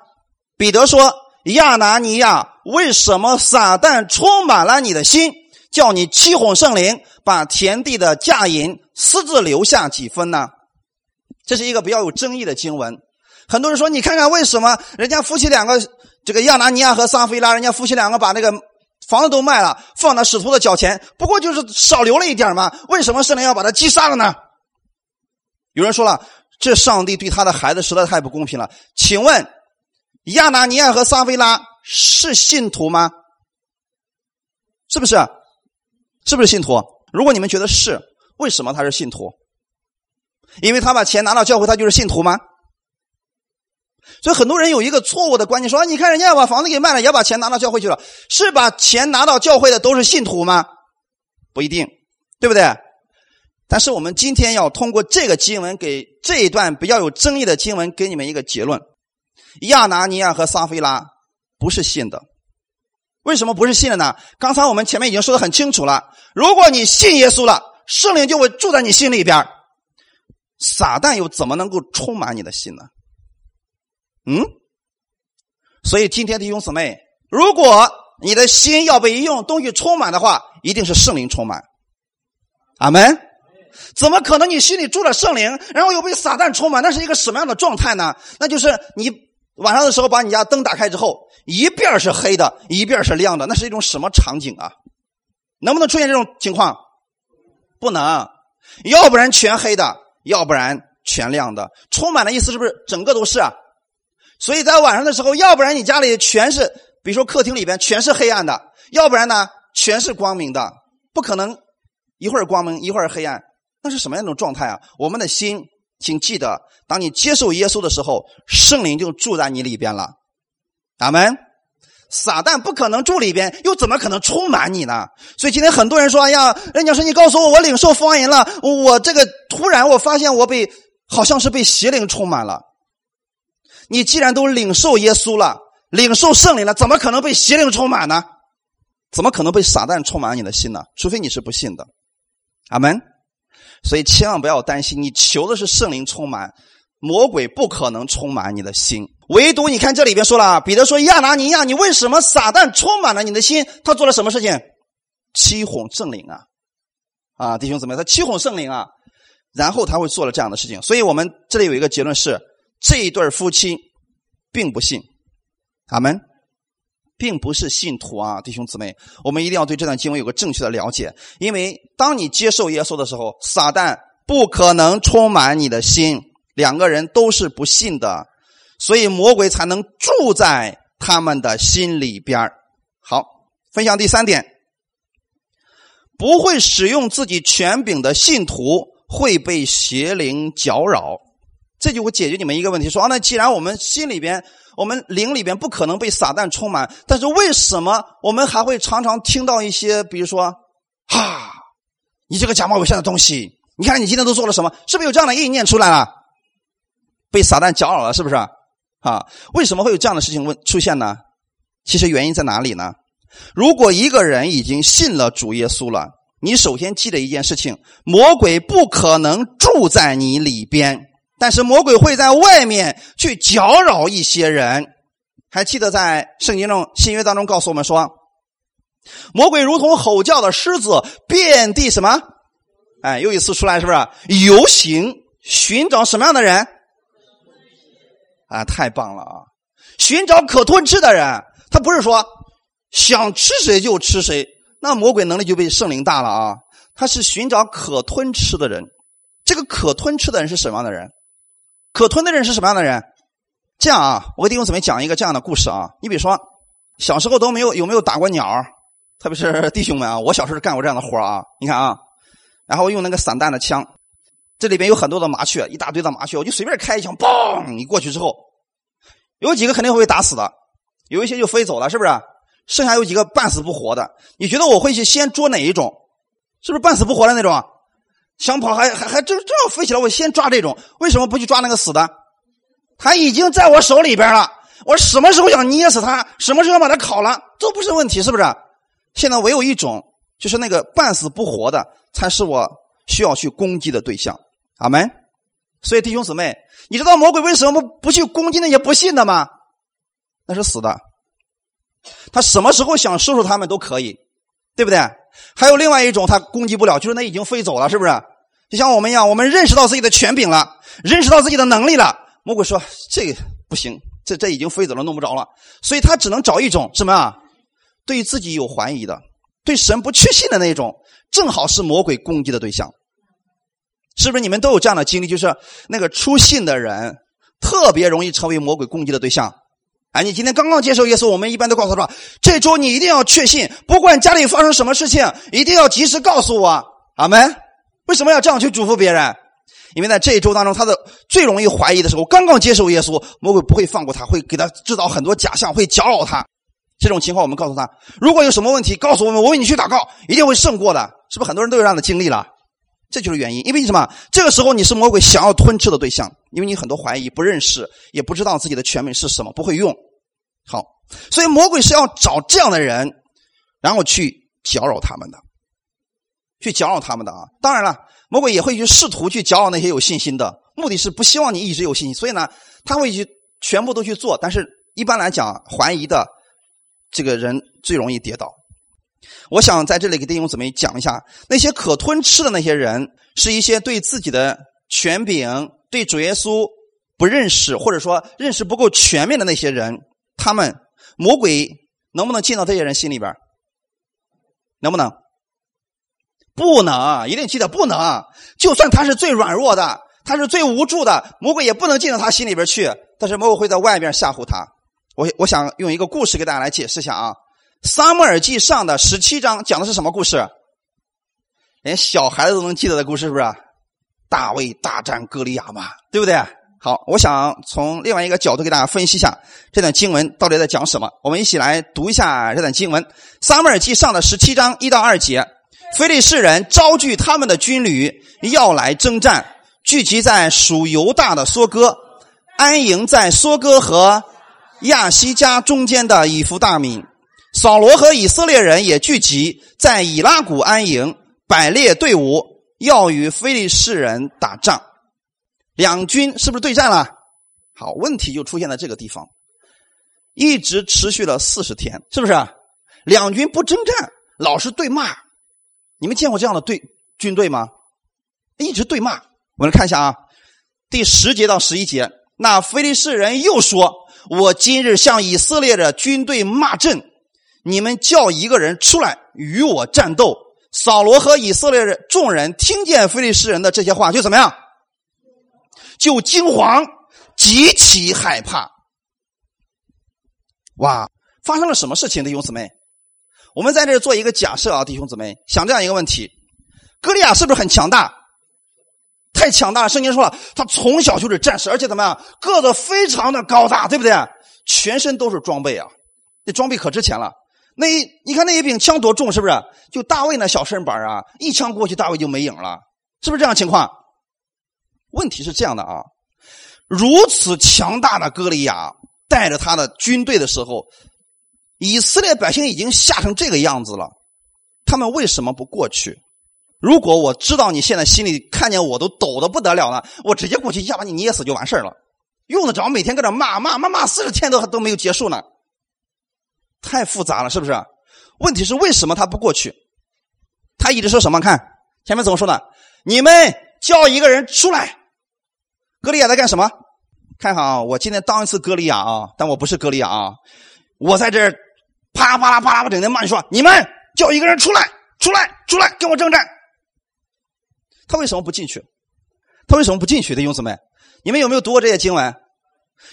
彼得说：“亚拿尼亚，为什么撒旦充满了你的心，叫你欺哄圣灵，把田地的价银私自留下几分呢？”这是一个比较有争议的经文。很多人说：“你看看为什么人家夫妻两个，这个亚拿尼亚和撒菲拉，人家夫妻两个把那个。”房子都卖了，放到使徒的脚前，不过就是少留了一点嘛。为什么圣灵要把他击杀了呢？有人说了，这上帝对他的孩子实在太不公平了。请问，亚拿尼亚和撒菲拉是信徒吗？是不是？是不是信徒？如果你们觉得是，为什么他是信徒？因为他把钱拿到教会，他就是信徒吗？所以很多人有一个错误的观念，说：“你看人家把房子给卖了，也把钱拿到教会去了，是把钱拿到教会的都是信徒吗？不一定，对不对？但是我们今天要通过这个经文，给这一段比较有争议的经文，给你们一个结论：亚拿尼亚和撒菲拉不是信的。为什么不是信的呢？刚才我们前面已经说的很清楚了。如果你信耶稣了，圣灵就会住在你心里边撒旦又怎么能够充满你的心呢？嗯，所以今天弟兄姊妹，如果你的心要被一样东西充满的话，一定是圣灵充满。阿门。怎么可能你心里住了圣灵，然后又被撒旦充满？那是一个什么样的状态呢？那就是你晚上的时候把你家灯打开之后，一边是黑的，一边是亮的，那是一种什么场景啊？能不能出现这种情况？不能，要不然全黑的，要不然全亮的。充满的意思是不是整个都是啊？所以在晚上的时候，要不然你家里全是，比如说客厅里边全是黑暗的，要不然呢全是光明的，不可能一会儿光明一会儿黑暗，那是什么样一种状态啊？我们的心，请记得，当你接受耶稣的时候，圣灵就住在你里边了。阿门。撒旦不可能住里边，又怎么可能充满你呢？所以今天很多人说：“哎呀，人家说你告诉我，我领受方言了，我这个突然我发现我被好像是被邪灵充满了。”你既然都领受耶稣了，领受圣灵了，怎么可能被邪灵充满呢？怎么可能被撒旦充满你的心呢？除非你是不信的。阿门。所以千万不要担心，你求的是圣灵充满，魔鬼不可能充满你的心。唯独你看这里边说了啊，彼得说：“亚拿尼亚，你为什么撒旦充满了你的心？他做了什么事情？欺哄圣灵啊！啊，弟兄姊妹，他欺哄圣灵啊，然后他会做了这样的事情。所以我们这里有一个结论是。这一对夫妻并不信，阿门并不是信徒啊，弟兄姊妹，我们一定要对这段经文有个正确的了解。因为当你接受耶稣的时候，撒旦不可能充满你的心，两个人都是不信的，所以魔鬼才能住在他们的心里边好，分享第三点，不会使用自己权柄的信徒会被邪灵搅扰。这就会解决你们一个问题：说啊，那既然我们心里边、我们灵里边不可能被撒旦充满，但是为什么我们还会常常听到一些，比如说，哈，你这个假冒伪善的东西，你看你今天都做了什么？是不是有这样的意念出来了？被撒旦搅扰了，是不是？啊，为什么会有这样的事情问出现呢？其实原因在哪里呢？如果一个人已经信了主耶稣了，你首先记得一件事情：魔鬼不可能住在你里边。但是魔鬼会在外面去搅扰一些人，还记得在圣经中新约当中告诉我们说，魔鬼如同吼叫的狮子，遍地什么？哎，又一次出来是不是游行寻找什么样的人？啊，太棒了啊！寻找可吞吃的人。他不是说想吃谁就吃谁，那魔鬼能力就被圣灵大了啊。他是寻找可吞吃的人。这个可吞吃的人是什么样的人？可吞的人是什么样的人？这样啊，我给弟兄姊妹讲一个这样的故事啊。你比如说，小时候都没有有没有打过鸟？特别是 弟兄们啊，我小时候干过这样的活啊。你看啊，然后用那个散弹的枪，这里边有很多的麻雀，一大堆的麻雀，我就随便开一枪，嘣！你过去之后，有几个肯定会被打死的，有一些就飞走了，是不是？剩下有几个半死不活的。你觉得我会去先捉哪一种？是不是半死不活的那种？想跑还还还正正要飞起来，我先抓这种。为什么不去抓那个死的？他已经在我手里边了。我什么时候想捏死他，什么时候把他烤了，都不是问题，是不是？现在唯有一种，就是那个半死不活的，才是我需要去攻击的对象。阿门。所以弟兄姊妹，你知道魔鬼为什么不去攻击那些不信的吗？那是死的。他什么时候想收拾他们都可以，对不对？还有另外一种，他攻击不了，就是那已经飞走了，是不是？就像我们一样，我们认识到自己的权柄了，认识到自己的能力了。魔鬼说：“这不行，这这已经飞走了，弄不着了。”所以他只能找一种什么啊？对自己有怀疑的，对神不确信的那种，正好是魔鬼攻击的对象。是不是你们都有这样的经历？就是那个出信的人，特别容易成为魔鬼攻击的对象。哎，你今天刚刚接受耶稣，我们一般都告诉他：“这周你一定要确信，不管家里发生什么事情，一定要及时告诉我。”阿门。为什么要这样去嘱咐别人？因为在这一周当中，他的最容易怀疑的时候，刚刚接受耶稣，魔鬼不会放过他，会给他制造很多假象，会搅扰他。这种情况，我们告诉他：如果有什么问题，告诉我们，我为你去祷告，一定会胜过的。是不是很多人都有这样的经历了？这就是原因。因为什么？这个时候你是魔鬼想要吞吃的对象，因为你很多怀疑，不认识，也不知道自己的权柄是什么，不会用。好，所以魔鬼是要找这样的人，然后去搅扰他们的，去搅扰他们的啊！当然了，魔鬼也会去试图去搅扰那些有信心的，目的是不希望你一直有信心。所以呢，他会去全部都去做。但是一般来讲，怀疑的这个人最容易跌倒。我想在这里给弟兄姊妹讲一下，那些可吞吃的那些人，是一些对自己的权柄、对主耶稣不认识，或者说认识不够全面的那些人。他们魔鬼能不能进到这些人心里边？能不能？不能，一定记得不能。就算他是最软弱的，他是最无助的，魔鬼也不能进到他心里边去。但是魔鬼会在外边吓唬他。我我想用一个故事给大家来解释一下啊，《撒母耳记上》的十七章讲的是什么故事？连小孩子都能记得的故事，是不是？大卫大战歌利亚嘛，对不对？好，我想从另外一个角度给大家分析一下这段经文到底在讲什么。我们一起来读一下这段经文：《撒母耳记上》的十七章一到二节，非利士人招聚他们的军旅要来征战，聚集在属犹大的梭哥，安营在梭哥和亚西加中间的以弗大民。扫罗和以色列人也聚集在以拉谷安营，摆列队伍，要与非利士人打仗。两军是不是对战了？好，问题就出现在这个地方，一直持续了四十天，是不是？两军不征战，老是对骂。你们见过这样的对军队吗？一直对骂。我们来看一下啊，第十节到十一节，那菲利士人又说：“我今日向以色列的军队骂阵，你们叫一个人出来与我战斗。”扫罗和以色列人众人听见菲利士人的这些话，就怎么样？就惊惶，极其害怕。哇，发生了什么事情，弟兄姊妹？我们在这做一个假设啊，弟兄姊妹，想这样一个问题：歌利亚是不是很强大？太强大！圣经说了，他从小就是战士，而且怎么样，个子非常的高大，对不对？全身都是装备啊，这装备可值钱了。那一你看那一柄枪多重，是不是？就大卫那小身板啊，一枪过去，大卫就没影了，是不是这样情况？问题是这样的啊，如此强大的歌利亚带着他的军队的时候，以色列百姓已经吓成这个样子了，他们为什么不过去？如果我知道你现在心里看见我都抖的不得了了，我直接过去一下把你捏死就完事了，用得着每天搁这骂骂骂骂四十天都还都没有结束呢？太复杂了，是不是？问题是为什么他不过去？他一直说什么？看前面怎么说的？你们叫一个人出来。歌利亚在干什么？看好啊！我今天当一次歌利亚啊，但我不是歌利亚啊。我在这儿啪啦啪啦啪啦整天骂你说：“你们叫一个人出来，出来，出来，跟我征战。”他为什么不进去？他为什么不进去？弟兄姊妹，你们有没有读过这些经文？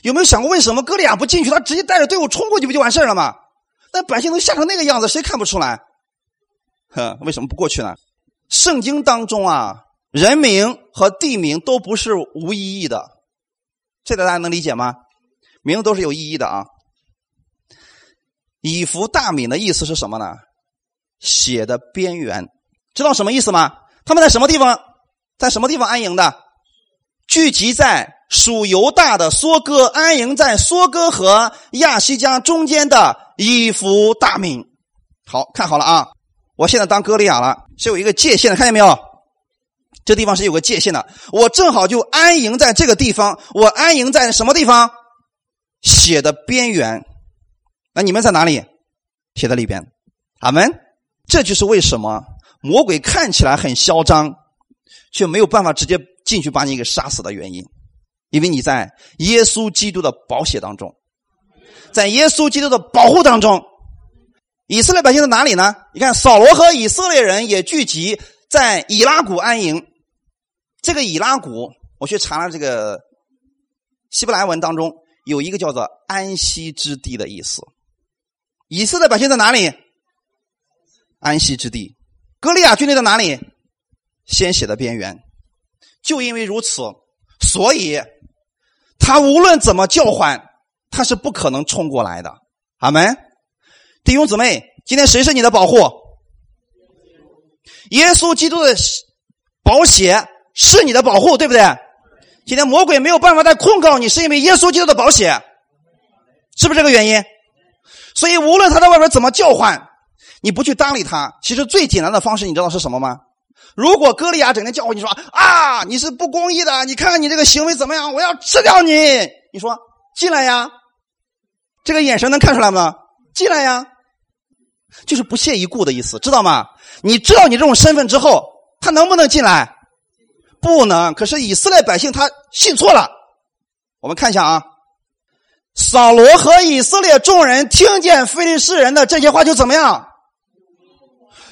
有没有想过为什么歌利亚不进去？他直接带着队伍冲过去不就完事了吗？那百姓都吓成那个样子，谁看不出来？呵，为什么不过去呢？圣经当中啊，人名和地名都不是无意义的，这个大家能理解吗？名都是有意义的啊。以弗大敏的意思是什么呢？血的边缘，知道什么意思吗？他们在什么地方，在什么地方安营的？聚集在。属犹大的梭哥安营在梭哥和亚西加中间的以弗大名。好看好了啊！我现在当哥利亚了，是有一个界限的，看见没有？这地方是有个界限的。我正好就安营在这个地方。我安营在什么地方？血的边缘。那你们在哪里？血的里边。阿门。这就是为什么魔鬼看起来很嚣张，却没有办法直接进去把你给杀死的原因。因为你在耶稣基督的保险当中，在耶稣基督的保护当中，以色列百姓在哪里呢？你看，扫罗和以色列人也聚集在以拉谷安营。这个以拉谷，我去查了这个希伯来文当中有一个叫做“安息之地”的意思。以色列百姓在哪里？安息之地。歌利亚军队在哪里？鲜血的边缘。就因为如此，所以。他无论怎么叫唤，他是不可能冲过来的。阿门，弟兄姊妹，今天谁是你的保护？耶稣基督的保险是你的保护，对不对？今天魔鬼没有办法再控告你，是因为耶稣基督的保险，是不是这个原因？所以无论他在外边怎么叫唤，你不去搭理他，其实最简单的方式，你知道是什么吗？如果歌利亚整天叫唤你说啊，你是不公义的，你看看你这个行为怎么样？我要吃掉你！你说进来呀，这个眼神能看出来吗？进来呀，就是不屑一顾的意思，知道吗？你知道你这种身份之后，他能不能进来？不能。可是以色列百姓他信错了。我们看一下啊，扫罗和以色列众人听见非利士人的这些话，就怎么样？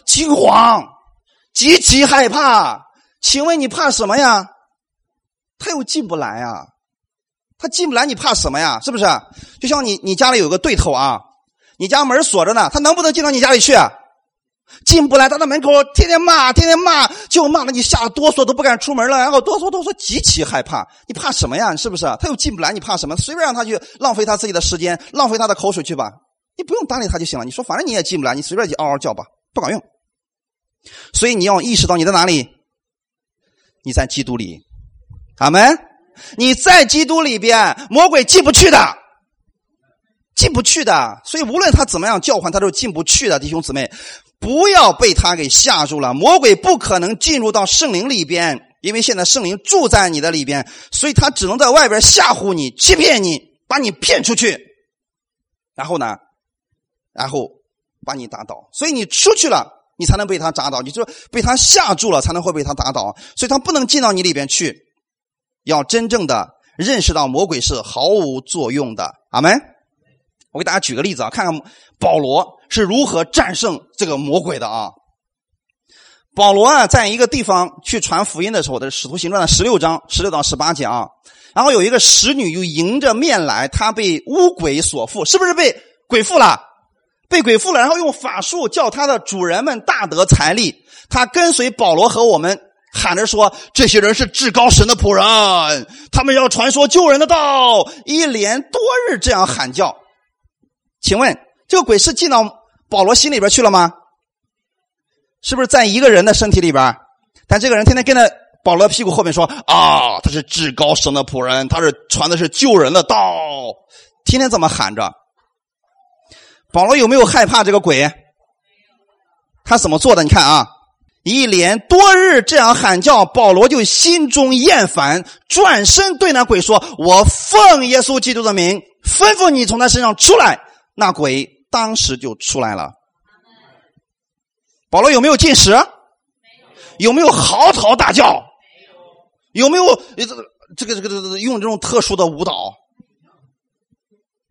惊慌。极其害怕，请问你怕什么呀？他又进不来啊，他进不来，你怕什么呀？是不是？就像你，你家里有个对头啊，你家门锁着呢，他能不能进到你家里去？进不来，他在门口天天骂，天天骂，就骂的你吓得哆嗦都不敢出门了，然后哆嗦哆嗦，极其害怕。你怕什么呀？是不是？他又进不来，你怕什么？随便让他去浪费他自己的时间，浪费他的口水去吧，你不用搭理他就行了。你说反正你也进不来，你随便去嗷嗷叫吧，不管用。所以你要意识到你在哪里？你在基督里，阿门。你在基督里边，魔鬼进不去的，进不去的。所以无论他怎么样叫唤，他都进不去的。弟兄姊妹，不要被他给吓住了。魔鬼不可能进入到圣灵里边，因为现在圣灵住在你的里边，所以他只能在外边吓唬你、欺骗你，把你骗出去。然后呢，然后把你打倒。所以你出去了。你才能被他打倒，你就被他吓住了，才能会被他打倒，所以他不能进到你里边去。要真正的认识到魔鬼是毫无作用的。阿门。我给大家举个例子啊，看看保罗是如何战胜这个魔鬼的啊。保罗啊，在一个地方去传福音的时候，的使徒行传的十六章十六到十八节啊，然后有一个使女又迎着面来，她被巫鬼所附，是不是被鬼附了？被鬼附了，然后用法术叫他的主人们大得财力。他跟随保罗和我们喊着说：“这些人是至高神的仆人，他们要传说救人的道。”一连多日这样喊叫。请问这个鬼是进到保罗心里边去了吗？是不是在一个人的身体里边？但这个人天天跟在保罗屁股后面说：“啊，他是至高神的仆人，他是传的是救人的道。”天天这么喊着。保罗有没有害怕这个鬼？他怎么做的？你看啊，一连多日这样喊叫，保罗就心中厌烦，转身对那鬼说：“我奉耶稣基督的名，吩咐你从他身上出来。”那鬼当时就出来了。保罗有没有进食？有没有嚎啕大叫？有没有这个这个这个用这种特殊的舞蹈？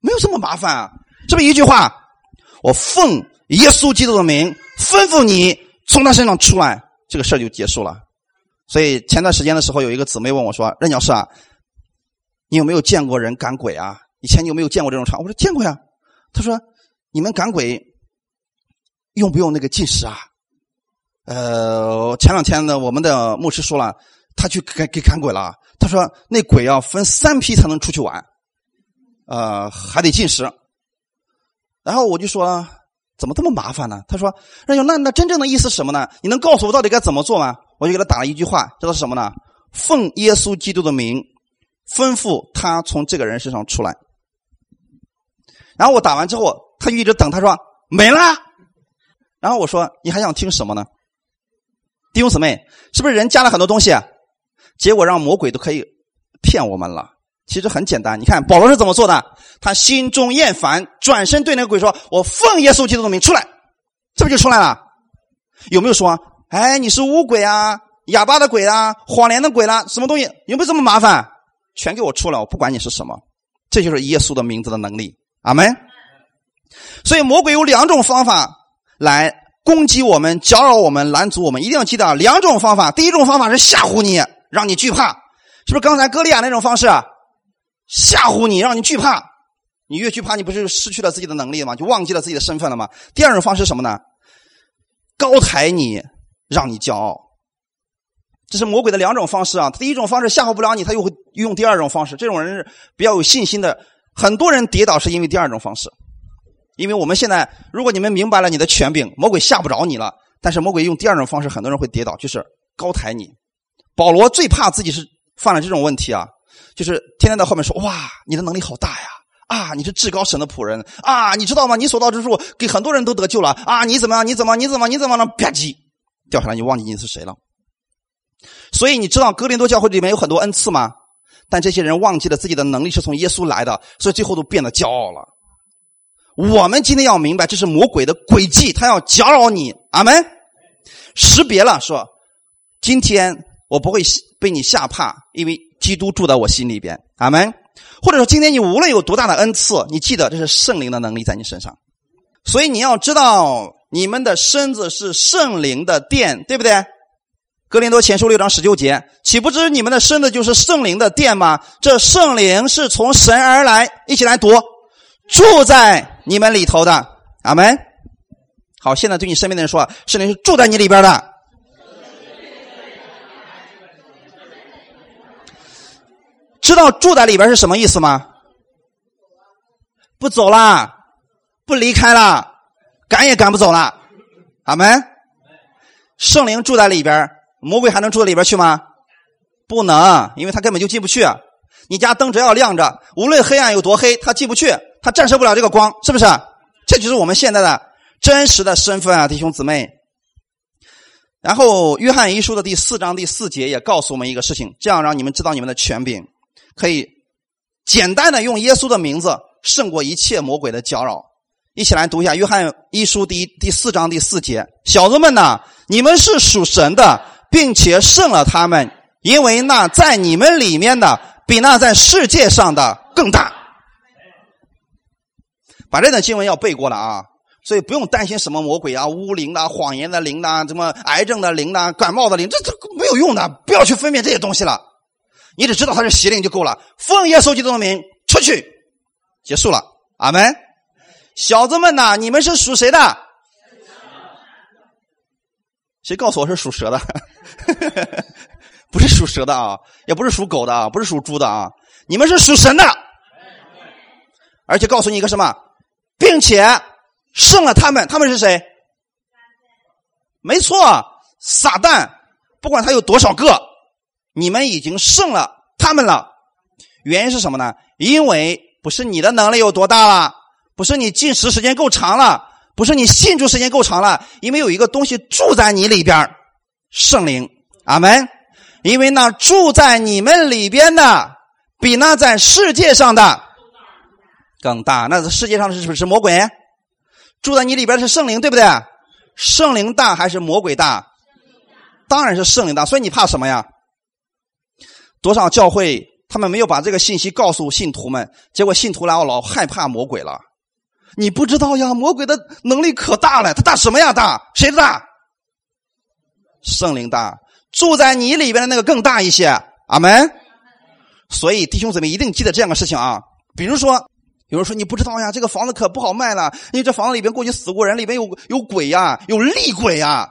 没有这么麻烦啊。这么一句话？我奉耶稣基督的名吩咐你从他身上出来，这个事儿就结束了。所以前段时间的时候，有一个姊妹问我说：“任教师啊，你有没有见过人赶鬼啊？以前你有没有见过这种场？”我说：“见过呀。”他说：“你们赶鬼用不用那个禁食啊？”呃，前两天呢，我们的牧师说了，他去给给赶鬼了。他说：“那鬼要分三批才能出去玩，呃，还得禁食。”然后我就说：“怎么这么麻烦呢？”他说：“那那那真正的意思是什么呢？你能告诉我到底该怎么做吗？”我就给他打了一句话，知道是什么呢？奉耶稣基督的名，吩咐他从这个人身上出来。然后我打完之后，他就一直等。他说：“没了。”然后我说：“你还想听什么呢？”弟兄姊妹，是不是人加了很多东西？结果让魔鬼都可以骗我们了。其实很简单，你看保罗是怎么做的？他心中厌烦，转身对那个鬼说：“我奉耶稣基督的名出来。”这不就出来了？有没有说？哎，你是乌鬼啊，哑巴的鬼啊，谎言的鬼啦，什么东西？有没有这么麻烦？全给我出来！我不管你是什么，这就是耶稣的名字的能力。阿门。所以魔鬼有两种方法来攻击我们、搅扰我们、拦阻我们，一定要记得两种方法。第一种方法是吓唬你。让你惧怕，是不是刚才歌利亚那种方式啊？吓唬你，让你惧怕。你越惧怕，你不是失去了自己的能力吗？就忘记了自己的身份了吗？第二种方式什么呢？高抬你，让你骄傲。这是魔鬼的两种方式啊。第一种方式吓唬不了你，他又会用第二种方式。这种人是比较有信心的。很多人跌倒是因为第二种方式。因为我们现在，如果你们明白了你的权柄，魔鬼吓不着你了。但是魔鬼用第二种方式，很多人会跌倒，就是高抬你。保罗最怕自己是犯了这种问题啊，就是天天在后面说：“哇，你的能力好大呀！啊，你是至高神的仆人啊！你知道吗？你所到之处给很多人都得救了啊！你怎么样？你怎么？你怎么？你怎么了？吧唧掉下来，你忘记你是谁了。所以你知道哥林多教会里面有很多恩赐吗？但这些人忘记了自己的能力是从耶稣来的，所以最后都变得骄傲了。我们今天要明白，这是魔鬼的诡计，他要搅扰你。阿门。识别了，说今天。我不会被你吓怕，因为基督住在我心里边。阿门。或者说，今天你无论有多大的恩赐，你记得这是圣灵的能力在你身上。所以你要知道，你们的身子是圣灵的殿，对不对？格林多前书六章十九节，岂不知你们的身子就是圣灵的殿吗？这圣灵是从神而来，一起来读，住在你们里头的。阿门。好，现在对你身边的人说，圣灵是住在你里边的。知道住在里边是什么意思吗？不走啦，不离开了，赶也赶不走了。阿门。圣灵住在里边，魔鬼还能住在里边去吗？不能，因为他根本就进不去。你家灯只要亮着，无论黑暗有多黑，他进不去，他战胜不了这个光，是不是？这就是我们现在的真实的身份啊，弟兄姊妹。然后，约翰一书的第四章第四节也告诉我们一个事情，这样让你们知道你们的权柄。可以简单的用耶稣的名字胜过一切魔鬼的搅扰。一起来读一下《约翰一书》第第四章第四节：“小子们呐，你们是属神的，并且胜了他们，因为那在你们里面的比那在世界上的更大。”把这段经文要背过了啊！所以不用担心什么魔鬼啊、巫灵啊、谎言的灵啊、什么癌症的灵啊、感冒的灵，这这没有用的，不要去分辨这些东西了。你只知道他是邪灵就够了。奉耶稣基督的名出去，结束了。阿门。小子们呐，你们是属谁的？谁告诉我是属蛇的？不是属蛇的啊，也不是属狗的啊，不是属猪的啊。你们是属神的。而且告诉你一个什么，并且胜了他们。他们是谁？没错，撒旦。不管他有多少个。你们已经胜了他们了，原因是什么呢？因为不是你的能力有多大了，不是你进食时间够长了，不是你信主时间够长了，因为有一个东西住在你里边圣灵，阿门。因为那住在你们里边的，比那在世界上的更大。那世界上的是不是魔鬼？住在你里边是圣灵，对不对？圣灵大还是魔鬼大？当然是圣灵大。所以你怕什么呀？多少教会他们没有把这个信息告诉信徒们，结果信徒然后老害怕魔鬼了。你不知道呀，魔鬼的能力可大了，他大什么呀？大谁大？圣灵大，住在你里边的那个更大一些。阿门。所以弟兄姊妹一定记得这样的事情啊。比如说，有人说你不知道呀，这个房子可不好卖了，因为这房子里边过去死过人，里边有有鬼呀，有厉鬼呀。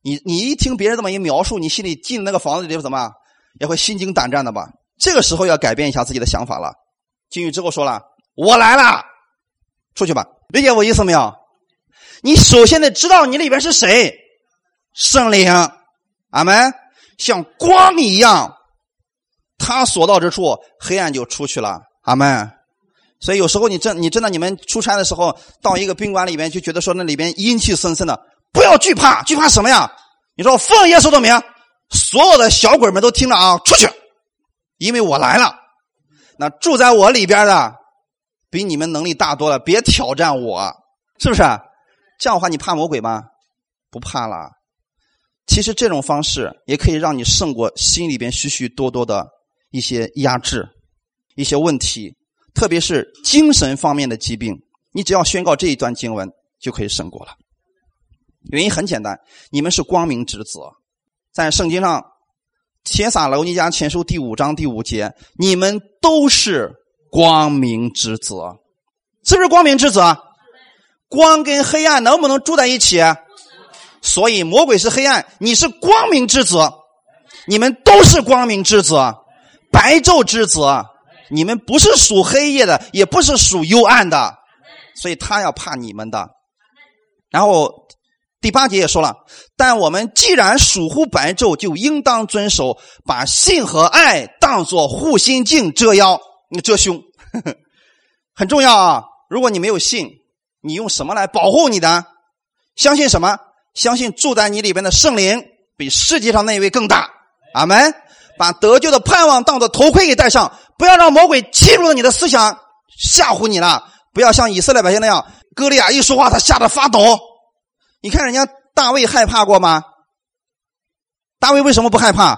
你你一听别人这么一描述，你心里进那个房子里怎么也会心惊胆战的吧？这个时候要改变一下自己的想法了。进去之后说了：“我来了，出去吧。”理解我意思没有？你首先得知道你里边是谁，圣灵，阿门，像光一样，他所到之处，黑暗就出去了，阿门。所以有时候你真你真的你们出差的时候，到一个宾馆里边，就觉得说那里边阴气森森的。不要惧怕，惧怕什么呀？你说奉耶稣的名，所有的小鬼们都听着啊，出去，因为我来了。那住在我里边的，比你们能力大多了，别挑战我，是不是？这样的话，你怕魔鬼吗？不怕了。其实这种方式也可以让你胜过心里边许许多多的一些压制、一些问题，特别是精神方面的疾病。你只要宣告这一段经文，就可以胜过了。原因很简单，你们是光明之子，在圣经上，《帖撒罗尼迦前书》第五章第五节，你们都是光明之子，是不是光明之子？光跟黑暗能不能住在一起？所以魔鬼是黑暗，你是光明之子，你们都是光明之子，白昼之子，你们不是属黑夜的，也不是属幽暗的，所以他要怕你们的，然后。第八节也说了，但我们既然属乎白昼，就应当遵守，把信和爱当作护心镜遮腰，遮胸，很重要啊！如果你没有信，你用什么来保护你的？相信什么？相信住在你里边的圣灵比世界上那一位更大。阿门！把得救的盼望当做头盔给戴上，不要让魔鬼侵入你的思想，吓唬你了。不要像以色列百姓那样，歌利亚一说话，他吓得发抖。你看人家大卫害怕过吗？大卫为什么不害怕？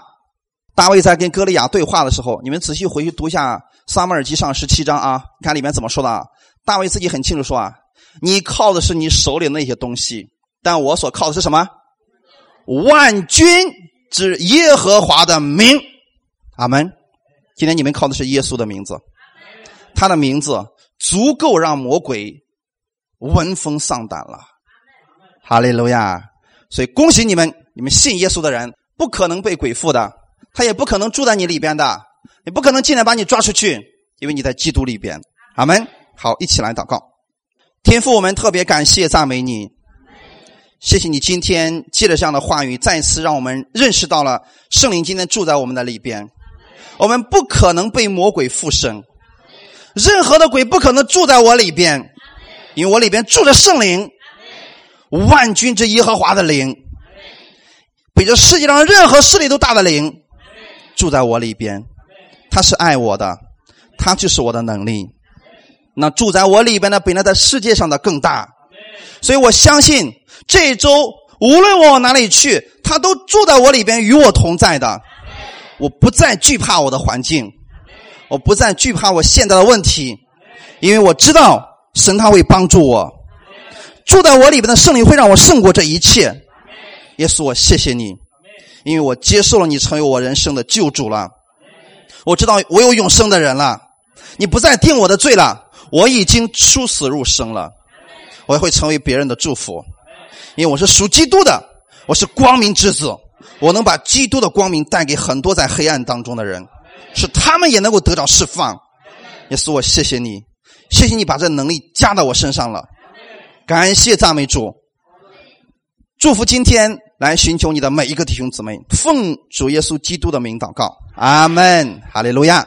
大卫在跟歌利亚对话的时候，你们仔细回去读一下《撒母耳记上》十七章啊，你看里面怎么说的。啊？大卫自己很清楚说啊：“你靠的是你手里那些东西，但我所靠的是什么？万军之耶和华的名。”阿门。今天你们靠的是耶稣的名字，他的名字足够让魔鬼闻风丧胆了。哈利路亚！所以恭喜你们，你们信耶稣的人不可能被鬼附的，他也不可能住在你里边的，也不可能进来把你抓出去，因为你在基督里边。阿门。好，一起来祷告。天父，我们特别感谢赞美你，谢谢你今天借着这样的话语，再一次让我们认识到了圣灵今天住在我们的里边。我们不可能被魔鬼附身，任何的鬼不可能住在我里边，因为我里边住着圣灵。万军之耶和华的灵，比这世界上任何势力都大的灵，住在我里边。他是爱我的，他就是我的能力。那住在我里边的，比那在世界上的更大。所以我相信，这一周无论我往哪里去，他都住在我里边，与我同在的。我不再惧怕我的环境，我不再惧怕我现在的问题，因为我知道神他会帮助我。住在我里边的圣灵会让我胜过这一切，耶稣，我谢谢你，因为我接受了你成为我人生的救主了。我知道我有永生的人了，你不再定我的罪了，我已经出死入生了，我也会成为别人的祝福，因为我是属基督的，我是光明之子，我能把基督的光明带给很多在黑暗当中的人，使他们也能够得到释放。耶稣，我谢谢你，谢谢你把这能力加到我身上了。感谢赞美主，祝福今天来寻求你的每一个弟兄姊妹，奉主耶稣基督的名祷告，阿门，哈利路亚。